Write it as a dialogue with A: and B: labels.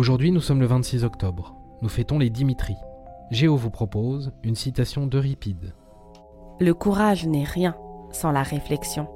A: Aujourd'hui, nous sommes le 26 octobre. Nous fêtons les Dimitri. Géo vous propose une citation d'Euripide.
B: Le courage n'est rien sans la réflexion.